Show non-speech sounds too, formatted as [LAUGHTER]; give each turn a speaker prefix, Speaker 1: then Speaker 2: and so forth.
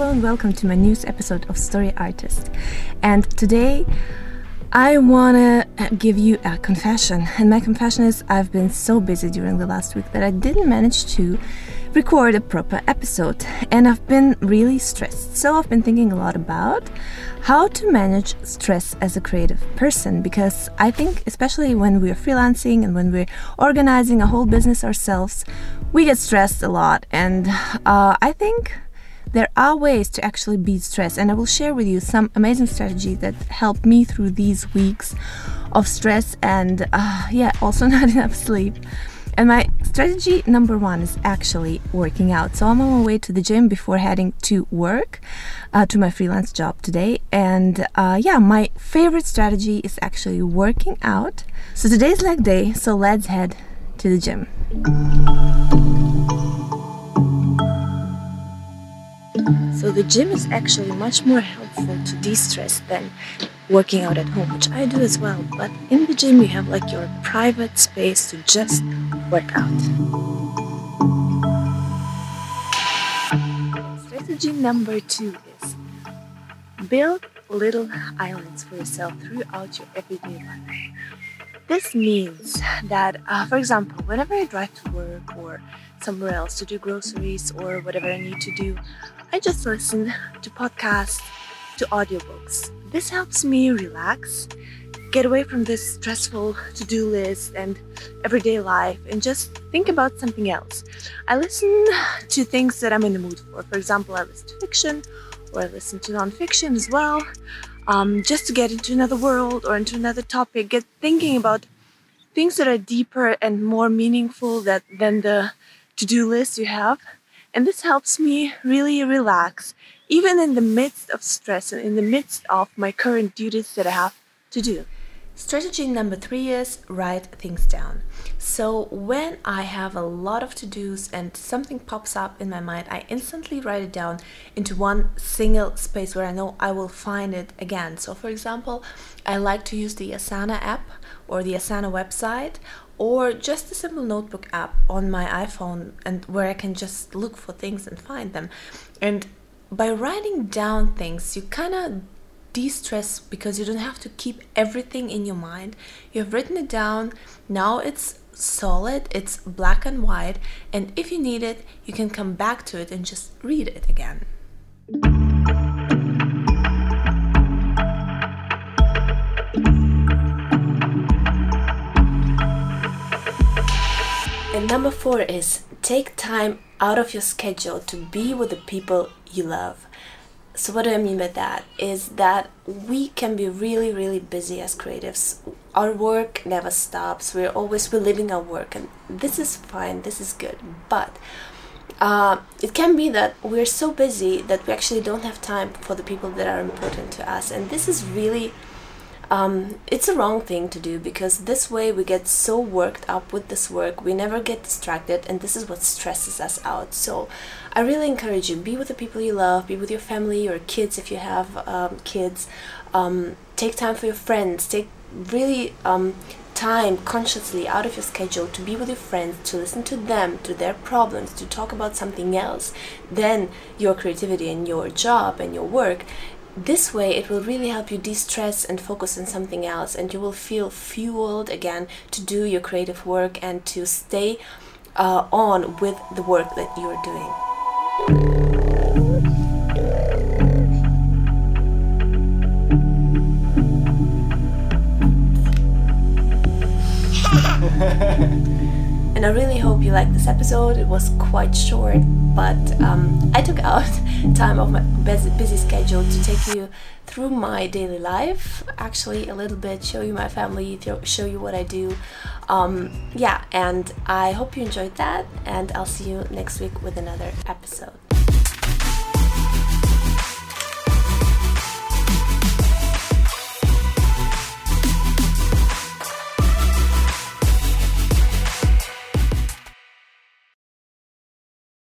Speaker 1: and welcome to my news episode of Story Artist. And today I want to give you a confession. And my confession is I've been so busy during the last week that I didn't manage to record a proper episode. And I've been really stressed. So I've been thinking a lot about how to manage stress as a creative person because I think, especially when we're freelancing and when we're organizing a whole business ourselves, we get stressed a lot. And uh, I think there are ways to actually beat stress, and I will share with you some amazing strategies that helped me through these weeks of stress and, uh, yeah, also [LAUGHS] not enough sleep. And my strategy number one is actually working out. So I'm on my way to the gym before heading to work, uh, to my freelance job today. And uh, yeah, my favorite strategy is actually working out. So today's leg day, so let's head to the gym. So the gym is actually much more helpful to de-stress than working out at home, which I do as well. But in the gym, you have like your private space to just work out. Strategy number two is build little islands for yourself throughout your everyday life. This means that, uh, for example, whenever I drive to work or somewhere else to do groceries or whatever I need to do, I just listen to podcasts, to audiobooks. This helps me relax, get away from this stressful to do list and everyday life, and just think about something else. I listen to things that I'm in the mood for. For example, I listen to fiction or I listen to nonfiction as well, um, just to get into another world or into another topic, get thinking about things that are deeper and more meaningful that, than the to do list you have. And this helps me really relax, even in the midst of stress and in the midst of my current duties that I have to do. Strategy number three is write things down. So, when I have a lot of to dos and something pops up in my mind, I instantly write it down into one single space where I know I will find it again. So, for example, I like to use the Asana app or the Asana website or just a simple notebook app on my iPhone and where I can just look for things and find them. And by writing down things, you kind of de-stress because you don't have to keep everything in your mind. You have written it down. Now it's solid, it's black and white, and if you need it, you can come back to it and just read it again. And number four is take time out of your schedule to be with the people you love. So, what do I mean by that? Is that we can be really, really busy as creatives. Our work never stops. We're always reliving our work, and this is fine, this is good. But uh, it can be that we're so busy that we actually don't have time for the people that are important to us, and this is really um, it's a wrong thing to do because this way we get so worked up with this work, we never get distracted, and this is what stresses us out. So, I really encourage you be with the people you love, be with your family, your kids if you have um, kids. Um, take time for your friends. Take really um, time consciously out of your schedule to be with your friends, to listen to them, to their problems, to talk about something else than your creativity and your job and your work this way it will really help you de-stress and focus on something else and you will feel fueled again to do your creative work and to stay uh, on with the work that you're doing [LAUGHS] And I really hope you liked this episode. It was quite short, but um, I took out [LAUGHS] time of my busy schedule to take you through my daily life, actually, a little bit, show you my family, show you what I do. Um, yeah, and I hope you enjoyed that, and I'll see you next week with another episode.